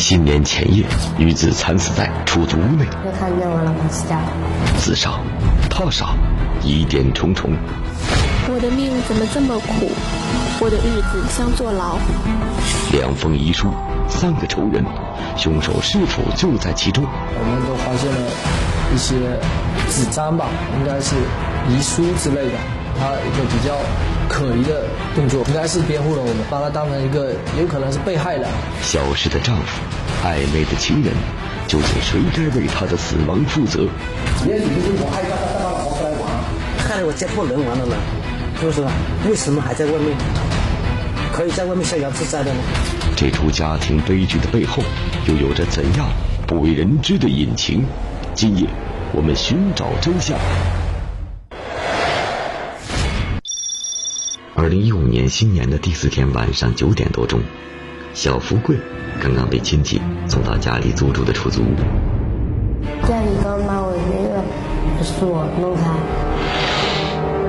新年前夜，女子惨死在出租屋内。又看见我老婆死掉了。自杀、他杀，疑点重重。我的命怎么这么苦？我的日子像坐牢。两封遗书，三个仇人，凶手是否就在其中？我们都发现了一些纸张吧，应该是遗书之类的。他一个比较可疑的动作，应该是辩护了我们，把他当成一个有可能是被害的。消失的丈夫，暧昧的情人，究竟谁该为他的死亡负责？也许是我害怕他带他老婆出来玩，害得我家破人亡了呢，是不是？为什么还在外面？可以在外面逍遥自在的呢？这出家庭悲剧的背后，又有着怎样不为人知的隐情？今夜，我们寻找真相。二零一五年新年的第四天晚上九点多钟，小福贵刚刚被亲戚送到家里租住的出租屋。家里刚把我那个锁弄开，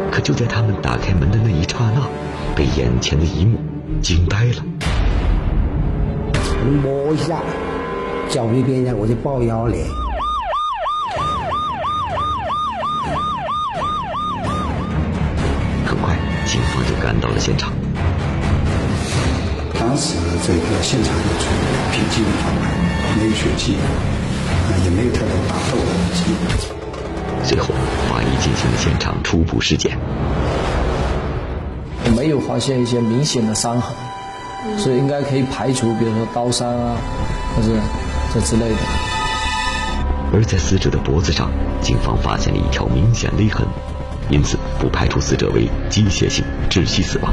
可就在他们打开门的那一刹那，被眼前的一幕惊呆了。摸一下脚那边呢，我就抱腰了。现场。当时这个现场就处于平静的状态，没有血迹，啊，也没有太多打斗的痕迹。随后，法医进行了现场初步尸检。没有发现一些明显的伤痕，所以应该可以排除，比如说刀伤啊，或者这之类的。而在死者的脖子上，警方发现了一条明显勒痕，因此不排除死者为机械性窒息死亡。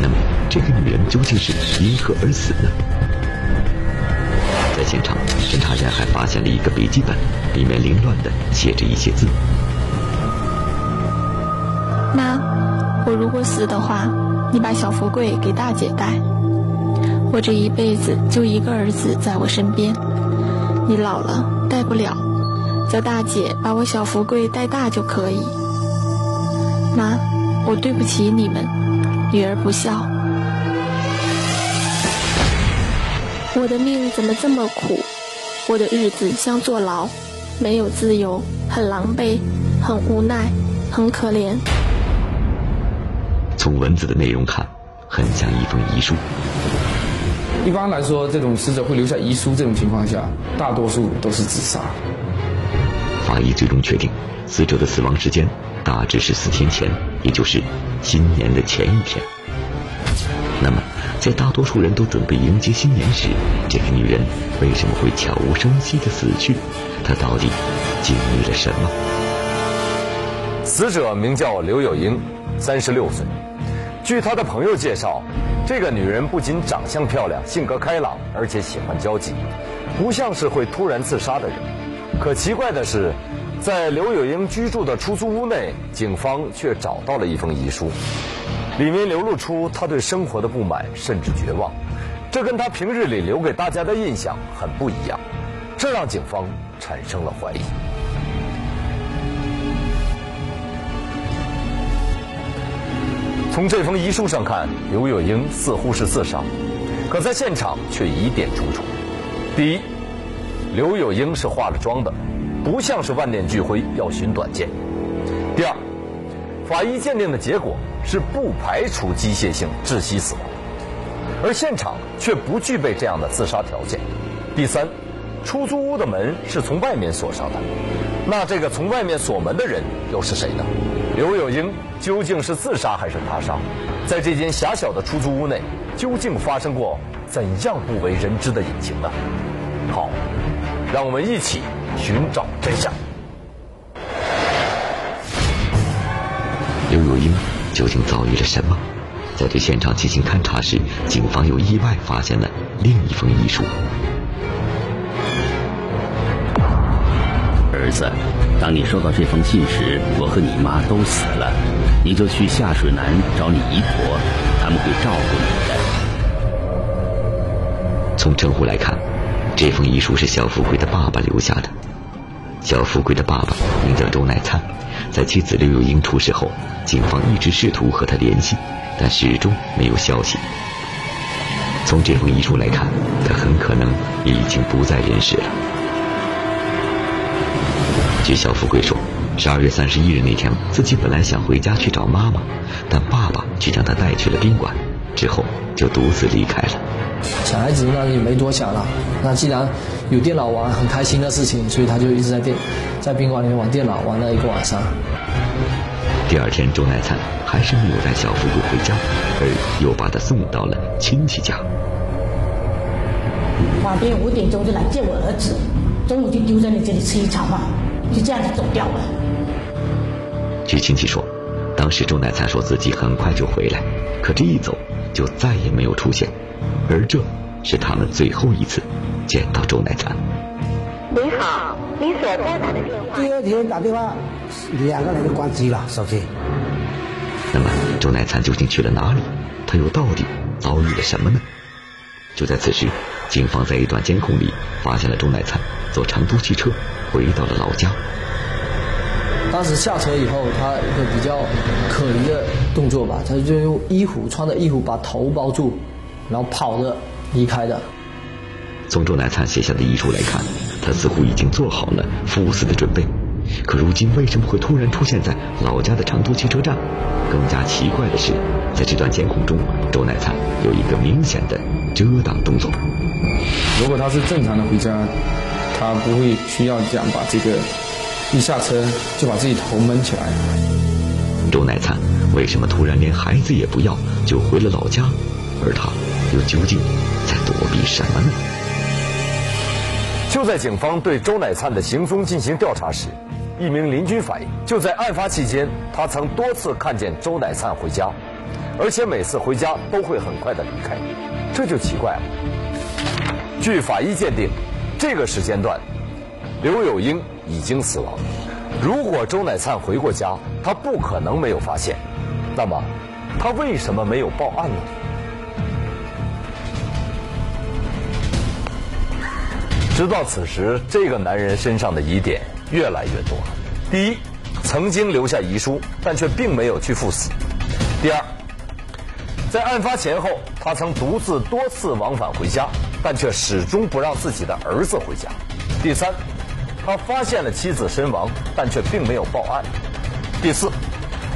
那么，这个女人究竟是因何而死呢？在现场，侦查员还发现了一个笔记本，里面凌乱的写着一些字。妈，我如果死的话，你把小福贵给大姐带。我这一辈子就一个儿子在我身边，你老了带不了，叫大姐把我小福贵带大就可以。妈，我对不起你们，女儿不孝。我的命怎么这么苦？我的日子像坐牢，没有自由，很狼狈，很无奈，很可怜。从文字的内容看，很像一封遗书。一般来说，这种死者会留下遗书，这种情况下，大多数都是自杀。法医最终确定，死者的死亡时间大致是四天前，也就是新年的前一天。那么，在大多数人都准备迎接新年时，这个女人为什么会悄无声息的死去？她到底经历了什么？死者名叫刘有英，三十六岁。据她的朋友介绍，这个女人不仅长相漂亮、性格开朗，而且喜欢交际，不像是会突然自杀的人。可奇怪的是，在刘有英居住的出租屋内，警方却找到了一封遗书，里面流露出她对生活的不满，甚至绝望。这跟她平日里留给大家的印象很不一样，这让警方产生了怀疑。从这封遗书上看，刘有英似乎是自杀，可在现场却疑点重重。第一，刘有英是化了妆的，不像是万念俱灰要寻短见。第二，法医鉴定的结果是不排除机械性窒息死亡，而现场却不具备这样的自杀条件。第三，出租屋的门是从外面锁上的，那这个从外面锁门的人又是谁呢？刘有英究竟是自杀还是他杀？在这间狭小的出租屋内，究竟发生过怎样不为人知的隐情呢？好，让我们一起寻找真相。刘有英究竟遭遇了什么？在对现场进行勘查时，警方又意外发现了另一封遗书。儿子，当你收到这封信时，我和你妈都死了，你就去下水南找你姨婆，他们会照顾你的。从称呼来看，这封遗书是小富贵的爸爸留下的。小富贵的爸爸名叫周乃灿，在妻子刘有英出事后，警方一直试图和他联系，但始终没有消息。从这封遗书来看，他很可能已经不在人世了。据小富贵说，十二月三十一日那天，自己本来想回家去找妈妈，但爸爸却将他带去了宾馆，之后就独自离开了。小孩子那也没多想了，那既然有电脑玩，很开心的事情，所以他就一直在电，在宾馆里面玩电脑，玩了一个晚上。第二天，周乃灿还是没有带小富贵回家，而又把他送到了亲戚家。晚边五点钟就来接我儿子，中午就丢在你这里吃一场饭，就这样子走掉了。据亲戚说，当时周乃灿说自己很快就回来，可这一走就再也没有出现，而这是他们最后一次见到周乃灿。你好，你所拨打的电话。第二天打电话，两个人就关机了手机。那么周乃灿究竟去了哪里？他又到底遭遇了什么呢？就在此时，警方在一段监控里发现了周乃灿坐长途汽车回到了老家。当时下车以后，他一个比较可疑的动作吧，他就用衣服穿着衣服把头包住，然后跑着离开的。从周乃灿写下的遗书来看，他似乎已经做好了赴死的准备。可如今为什么会突然出现在老家的长途汽车站？更加奇怪的是，在这段监控中，周乃灿有一个明显的遮挡动作。如果他是正常的回家，他不会需要这样把这个一下车就把自己头闷起来。周乃灿为什么突然连孩子也不要就回了老家？而他又究竟在躲避什么呢？就在警方对周乃灿的行踪进行调查时，一名邻居反映，就在案发期间，他曾多次看见周乃灿回家，而且每次回家都会很快的离开，这就奇怪了。据法医鉴定，这个时间段，刘有英已经死亡。如果周乃灿回过家，他不可能没有发现，那么他为什么没有报案呢？直到此时，这个男人身上的疑点越来越多。第一，曾经留下遗书，但却并没有去赴死；第二，在案发前后，他曾独自多次往返回家，但却始终不让自己的儿子回家；第三，他发现了妻子身亡，但却并没有报案；第四，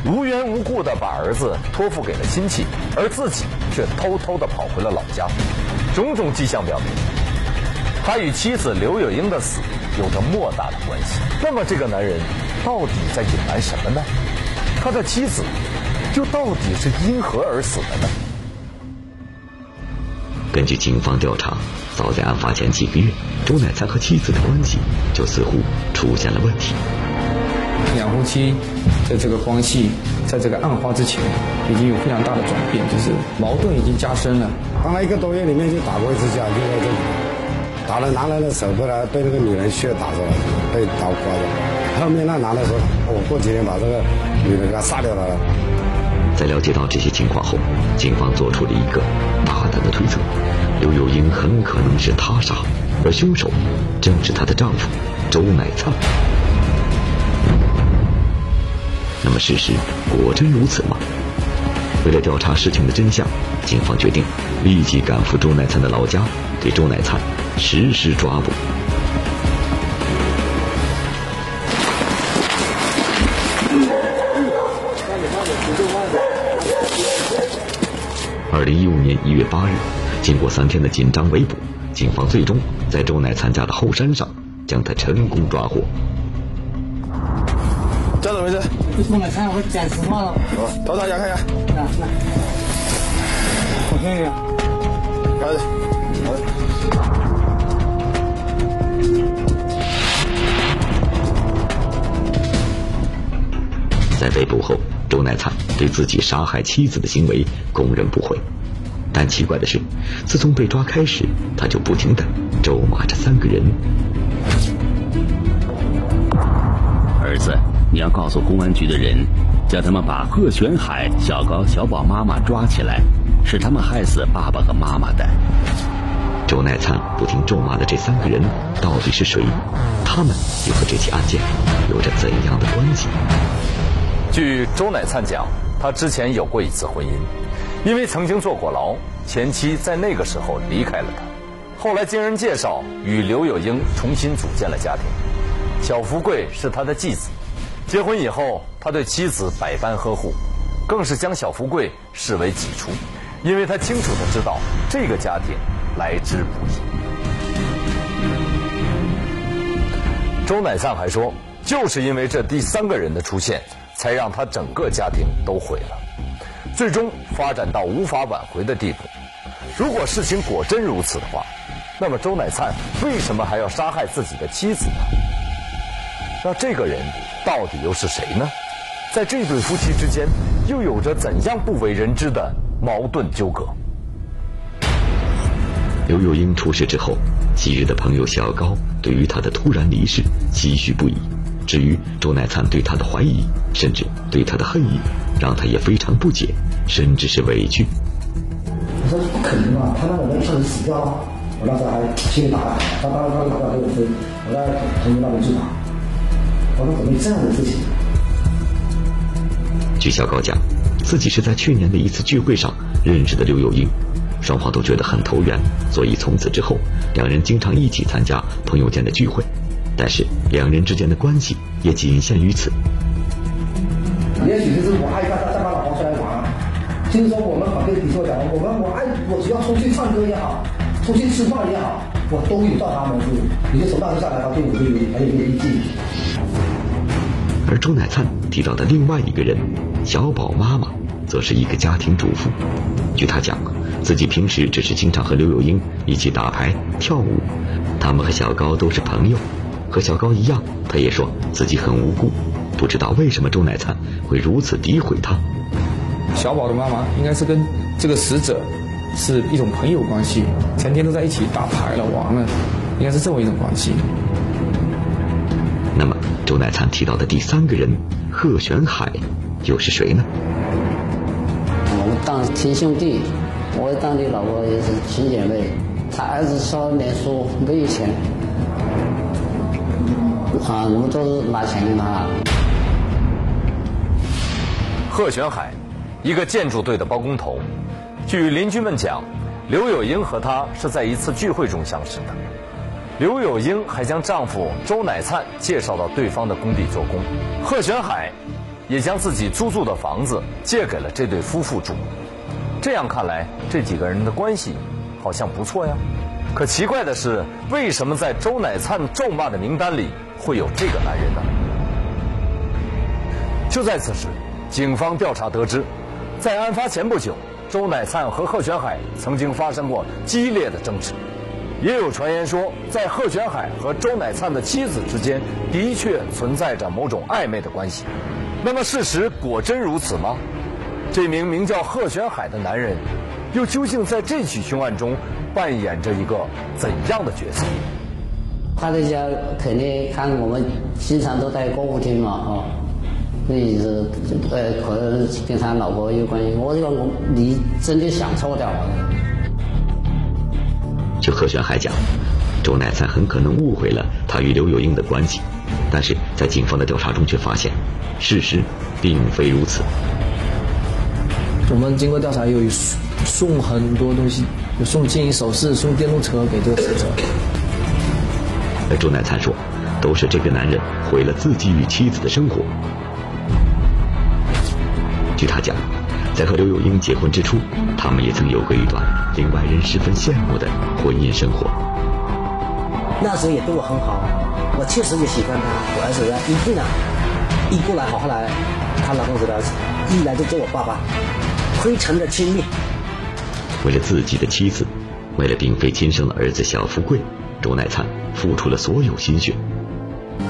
无缘无故的把儿子托付给了亲戚，而自己却偷偷的跑回了老家。种种迹象表明。他与妻子刘有英的死有着莫大的关系。那么，这个男人到底在隐瞒什么呢？他的妻子又到底是因何而死的呢？根据警方调查，早在案发前几个月，周乃才和妻子的关系就似乎出现了问题。两夫妻的这个关系，在这个案发之前已经有非常大的转变，就是矛盾已经加深了。刚来一个多月里面就打过一次架，就在这里。打了男人的手，后来被那个女人血打着了，被刀刮着。后面那男的说：“我过几天把这个女的给他杀掉了。”在了解到这些情况后，警方做出了一个大胆的推测：刘有英很可能是他杀，而凶手正是她的丈夫周乃灿。那么事实果真如此吗？为了调查事情的真相，警方决定立即赶赴周乃灿的老家，对周乃灿。实施抓捕。二零一五年一月八日，经过三天的紧张围捕，警方最终在周乃参加的后山上将他成功抓获。这怎么回事？周乃灿，我讲实话了。好，头朝下看一下。来来，我看一下。好。在被捕后，周乃灿对自己杀害妻子的行为供认不讳。但奇怪的是，自从被抓开始，他就不停的咒骂着三个人。儿子，你要告诉公安局的人，叫他们把贺全海、小高、小宝妈妈抓起来，是他们害死爸爸和妈妈的。周乃灿不停咒骂的这三个人到底是谁？他们又和这起案件有着怎样的关系？据周乃灿讲，他之前有过一次婚姻，因为曾经坐过牢，前妻在那个时候离开了他。后来经人介绍，与刘有英重新组建了家庭。小福贵是他的继子，结婚以后，他对妻子百般呵护，更是将小福贵视为己出，因为他清楚的知道这个家庭来之不易。周乃灿还说，就是因为这第三个人的出现，才让他整个家庭都毁了，最终发展到无法挽回的地步。如果事情果真如此的话，那么周乃灿为什么还要杀害自己的妻子呢？那这个人到底又是谁呢？在这对夫妻之间又有着怎样不为人知的矛盾纠葛？刘幼英出事之后，昔日的朋友小高对于他的突然离世唏嘘不已。至于周乃灿对他的怀疑，甚至对他的恨意，让他也非常不解，甚至是委屈。我说不可能啊，他那个人一下子死掉了。我那时候还心里打他，他他他老爸给我飞，我在同学那边去打。我说怎么有这样的事情？据小高讲，自己是在去年的一次聚会上认识的刘幼英，双方都觉得很投缘，所以从此之后，两人经常一起参加朋友间的聚会。但是两人之间的关系也仅限于此。也许就是我爱他，他再把老婆出来玩。就是说我们反对抵触讲，我们我爱我只要出去唱歌也好，出去吃饭也好，我都有到他们去。你就从那时下来，他对我就有很有点意见。而周乃灿提到的另外一个人，小宝妈妈，则是一个家庭主妇。据他讲，自己平时只是经常和刘有英一起打牌、跳舞，他们和小高都是朋友。和小高一样，他也说自己很无辜，不知道为什么周乃灿会如此诋毁他。小宝的妈妈应该是跟这个死者是一种朋友关系，成天都在一起打牌了、玩了，应该是这么一种关系。那么，周乃灿提到的第三个人贺玄海又是谁呢？我们当亲兄弟，我当你老婆也是亲姐妹。他儿子说念书没有钱。啊，我们都是拿钱给他。贺玄海，一个建筑队的包工头。据邻居们讲，刘有英和他是在一次聚会中相识的。刘有英还将丈夫周乃灿介绍到对方的工地做工，贺玄海也将自己租住的房子借给了这对夫妇住。这样看来，这几个人的关系好像不错呀。可奇怪的是，为什么在周乃灿咒骂的名单里？会有这个男人呢？就在此时，警方调查得知，在案发前不久，周乃灿和贺全海曾经发生过激烈的争执。也有传言说，在贺全海和周乃灿的妻子之间，的确存在着某种暧昧的关系。那么，事实果真如此吗？这名名叫贺全海的男人，又究竟在这起凶案中扮演着一个怎样的角色？他在家肯定看我们经常都在歌舞厅嘛，哦，所以是呃，可能跟他老婆有关系。我说我你真的想错掉了。就何玄海讲，周乃灿很可能误会了他与刘有英的关系，但是在警方的调查中却发现，事实并非如此。我们经过调查，有送很多东西，有送金银首饰、送电动车给这个死者。而周乃灿说，都是这个男人毁了自己与妻子的生活。据他讲，在和刘有英结婚之初，他们也曾有过一段令外人十分羡慕的婚姻生活。那时候也对我很好，我确实也喜欢他。我儿子一进来，一过来，好后来，他老公知道，一来就叫我爸爸，非常的亲密。为了自己的妻子，为了并非亲生的儿子小富贵。周乃灿付出了所有心血。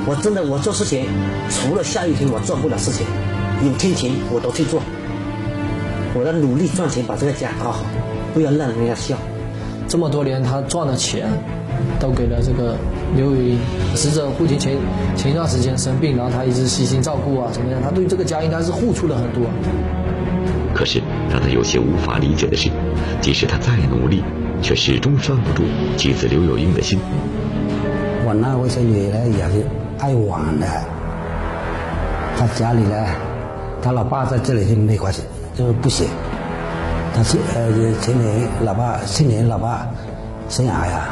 我真的，我做事情除了下雨天我做不了事情，有天晴我都去做。我要努力赚钱，把这个家搞好，不要让人家笑。这么多年，他赚的钱都给了这个刘雨英。死者父亲前前一段时间生病，然后他一直悉心照顾啊，怎么样？他对这个家应该是付出了很多。可是让他有些无法理解的是，即使他再努力。却始终拴不住妻子刘有英的心。我那位孙女呢也是爱玩的，他家里呢，他老爸在这里就没关系，就是不行。他去呃前年老爸去年老爸生癌呀，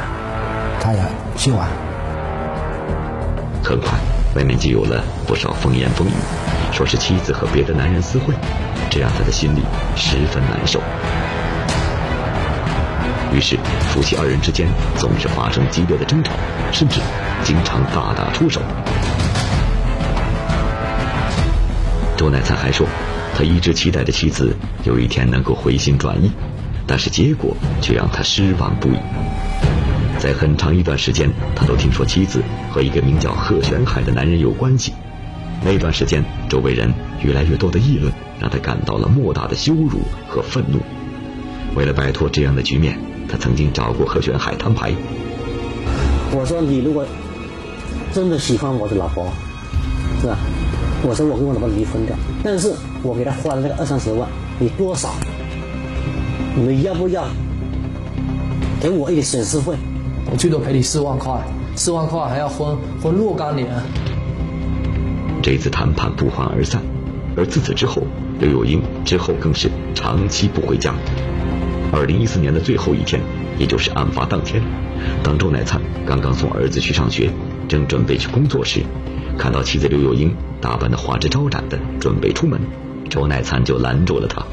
他也去玩。很快，外面就有了不少风言风语，说是妻子和别的男人私会，这让他的心里十分难受。于是，夫妻二人之间总是发生激烈的争吵，甚至经常大打出手。周乃灿还说，他一直期待着妻子有一天能够回心转意，但是结果却让他失望不已。在很长一段时间，他都听说妻子和一个名叫贺玄海的男人有关系。那段时间，周围人越来越多的议论，让他感到了莫大的羞辱和愤怒。为了摆脱这样的局面，他曾经找过何玄海摊牌。我说：“你如果真的喜欢我的老婆，是吧？我说我跟我老婆离婚掉，但是我给他花了那个二三十万，你多少？你们要不要给我一点损失费？”我最多赔你四万块，四万块还要分分若干年。这次谈判不欢而散，而自此之后，刘有英之后更是长期不回家。二零一四年的最后一天，也就是案发当天，当周乃灿刚刚送儿子去上学，正准备去工作时，看到妻子刘幼英打扮的花枝招展的准备出门，周乃灿就拦住了他。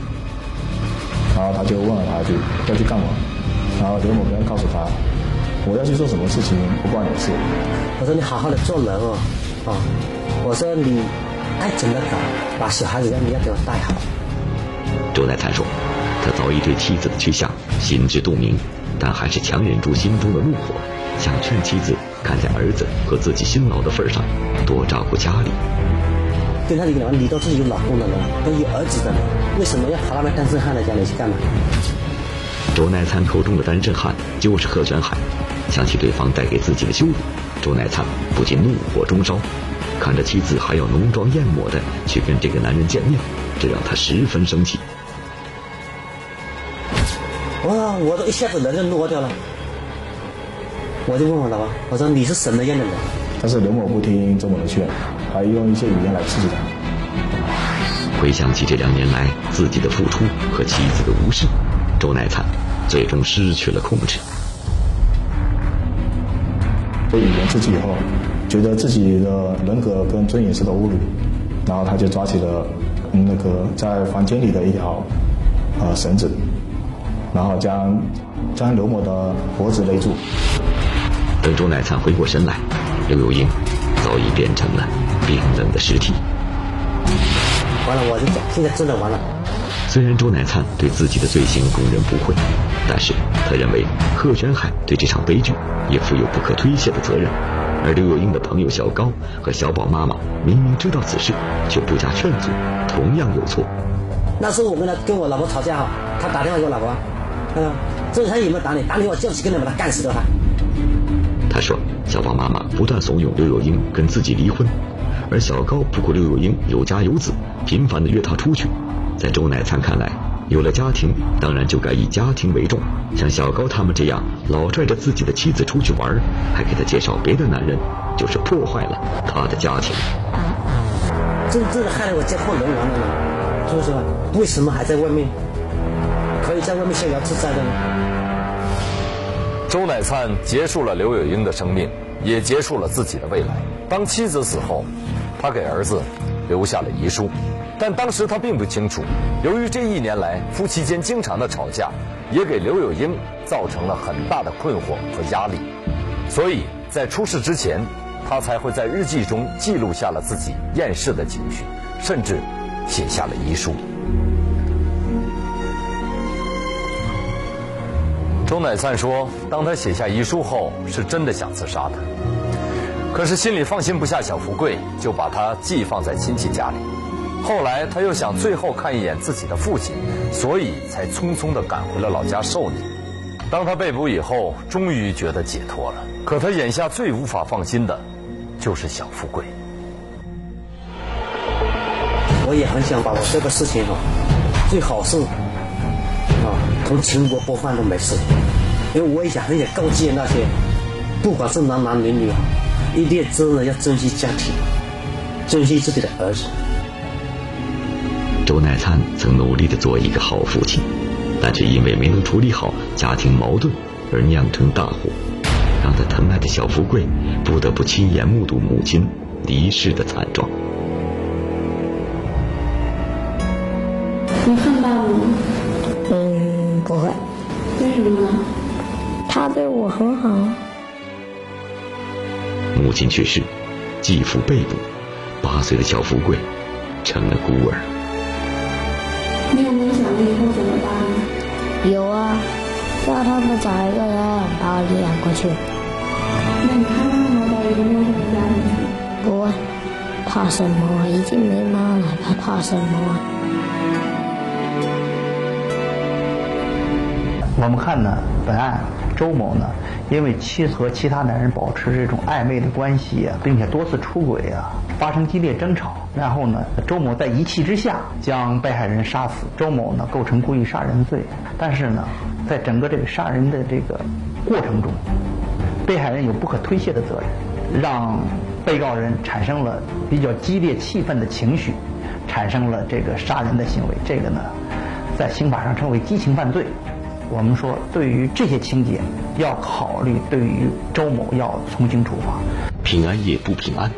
然后他就问了他一句：“要去干嘛？”然后刘某根告诉他。我要去做什么事情不关你的事。我说你好好的做人哦，啊，我说你爱怎么搞，把小孩子要你要给我带好。周乃灿说，他早已对妻子的去向心知肚明，但还是强忍住心中的怒火，想劝妻子看在儿子和自己辛劳的份上，多照顾家里。跟他的个人，你都是有老公的人，都有儿子的人，为什么要跑到那单身汉的家里去干嘛？周乃灿口中的单身汉就是贺全海。想起对方带给自己的羞辱，周乃灿不禁怒火中烧。看着妻子还要浓妆艳抹的去跟这个男人见面，这让他十分生气。我都一下子人就落掉了。我就问我老婆：“我说你是什么样的人？”但是刘某不听周某的劝，还用一些语言来刺激他。回想起这两年来自己的付出和妻子的无视，周乃灿最终失去了控制。被语言刺激以后，觉得自己的人格跟尊严受到侮辱，然后他就抓起了那个在房间里的一条呃绳子，然后将将刘某的脖子勒住。等周乃灿回过神来，刘有英早已变成了冰冷的尸体。完了，我就讲，现在真的完了。虽然周乃灿对自己的罪行供认不讳，但是他认为贺全海对这场悲剧也负有不可推卸的责任。而刘有英的朋友小高和小宝妈妈明明知道此事，却不加劝阻，同样有错。那时候我跟他跟我老婆吵架哈，他打电话给我老婆，嗯，这他有没有打你？打你我就几个人把他干死掉他。他说，小宝妈妈不断怂恿刘有英跟自己离婚，而小高不顾刘有英有家有子，频繁的约她出去。在周乃灿看来，有了家庭，当然就该以家庭为重。像小高他们这样老拽着自己的妻子出去玩，还给他介绍别的男人，就是破坏了他的家庭。真正的害得我家破人亡了呢，是不是？为什么还在外面，可以在外面逍遥自在的呢？周乃灿结束了刘有英的生命，也结束了自己的未来。当妻子死后，他给儿子留下了遗书。但当时他并不清楚，由于这一年来夫妻间经常的吵架，也给刘有英造成了很大的困惑和压力，所以在出事之前，他才会在日记中记录下了自己厌世的情绪，甚至写下了遗书。周乃灿说，当他写下遗书后，是真的想自杀的，可是心里放心不下小福贵，就把他寄放在亲戚家里。后来他又想最后看一眼自己的父亲，所以才匆匆地赶回了老家受理。当他被捕以后，终于觉得解脱了。可他眼下最无法放心的，就是小富贵。我也很想把我这个事情啊，最好是，从全国播放都没事，因为我也想很想告诫那些，不管是男男女女啊，一定真的要珍惜家庭，珍惜自己的儿子。周乃灿曾努力的做一个好父亲，但却因为没能处理好家庭矛盾，而酿成大祸，让他疼爱的小富贵不得不亲眼目睹母亲离世的惨状。很好。母亲去世，继父被捕，八岁的小富贵成了孤儿。你有没有想过以后怎么办呢？有啊，叫他们找一个人把我领养过去。那你害怕吗？到一个陌生的家里去？不会，怕什么？已经没妈了，还怕什么？我们看呢，本案周某呢，因为妻和其他男人保持这种暧昧的关系啊，并且多次出轨啊，发生激烈争吵，然后呢，周某在一气之下将被害人杀死。周某呢，构成故意杀人罪，但是呢，在整个这个杀人的这个过程中，被害人有不可推卸的责任，让被告人产生了比较激烈气愤的情绪，产生了这个杀人的行为。这个呢，在刑法上称为激情犯罪。我们说，对于这些情节，要考虑对于周某要从轻处罚。平安夜不平安，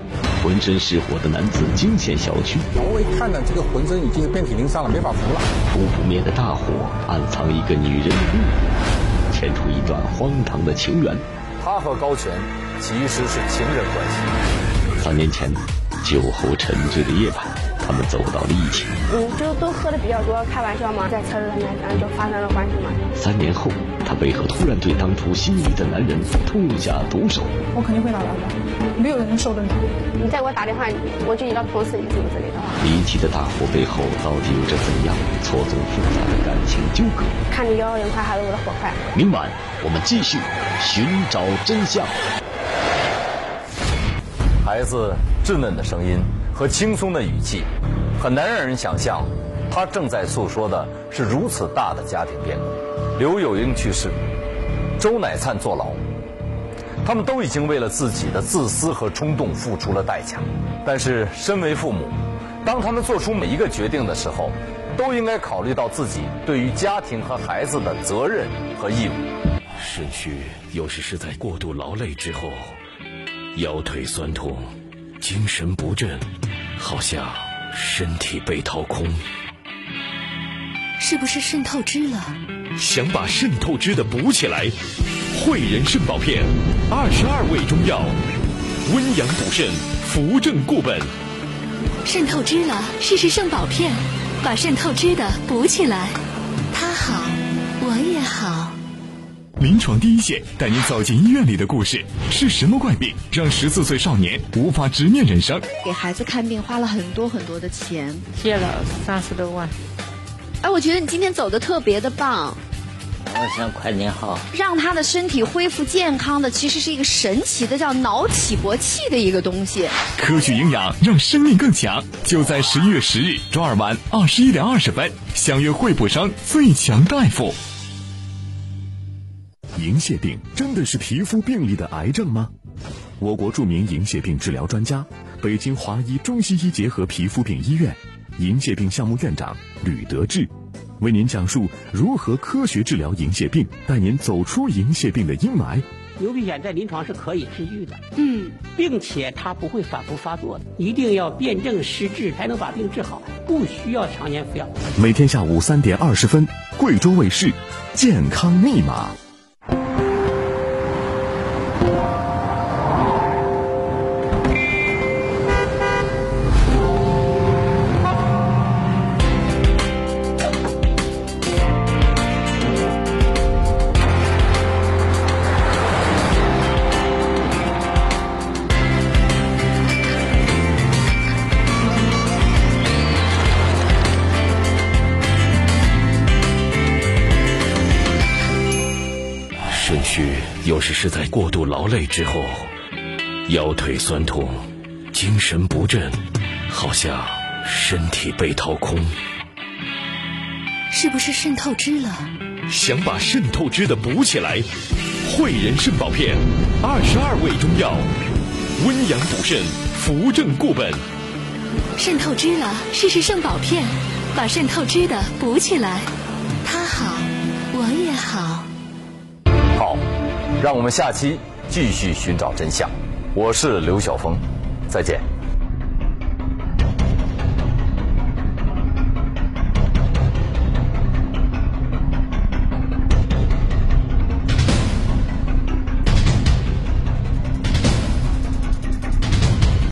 浑身是火的男子惊现小区。我一看呢，这个浑身已经遍体鳞伤了，没法扶了。扑不灭的大火暗藏一个女人的秘密，牵出一段荒唐的情缘。他和高全其实是情人关系。三年前，酒后沉醉的夜晚。他们走到了一起。嗯，就都喝的比较多，开玩笑嘛，在车上面然后就发生了关系嘛。三年后，他为何突然对当初心仪的男人痛下毒手？我肯定会打他的，没有人能受得了。你再给我打电话，我就一刀捅死你，是不是的？离奇的大火背后到底有着怎样错综复杂的感情纠葛？看你幺幺零快还是我的火快？明晚我们继续寻找真相。孩子稚嫩的声音。和轻松的语气，很难让人想象，他正在诉说的是如此大的家庭变故。刘有英去世，周乃灿坐牢，他们都已经为了自己的自私和冲动付出了代价。但是，身为父母，当他们做出每一个决定的时候，都应该考虑到自己对于家庭和孩子的责任和义务。肾虚有时是在过度劳累之后，腰腿酸痛。精神不振，好像身体被掏空，是不是肾透支了？想把肾透支的补起来，汇仁肾宝片，二十二味中药，温阳补肾，扶正固本。肾透支了，试试肾宝片，把肾透支的补起来。他好，我也好。临床第一线带您走进医院里的故事，是什么怪病让十四岁少年无法直面人生？给孩子看病花了很多很多的钱，借了三十多万。哎，我觉得你今天走的特别的棒。我想快点好，让他的身体恢复健康的，其实是一个神奇的叫脑起搏器的一个东西。科学营养让生命更强，就在十一月十日周二晚二十一点二十分，相约惠普生最强大夫。银屑病真的是皮肤病里的癌症吗？我国著名银屑病治疗专家、北京华医中西医结合皮肤病医院银屑病项目院长吕德志，为您讲述如何科学治疗银屑病，带您走出银屑病的阴霾。牛皮癣在临床是可以治愈的，嗯，并且它不会反复发作的，一定要辨证施治才能把病治好，不需要常年服药。每天下午三点二十分，贵州卫视《健康密码》。是在过度劳累之后，腰腿酸痛，精神不振，好像身体被掏空。是不是肾透支了？想把肾透支的补起来，汇仁肾宝片，二十二味中药，温阳补肾，扶正固本。肾透支了，试试肾宝片，把肾透支的补起来。他好，我也。好。让我们下期继续寻找真相。我是刘晓峰，再见。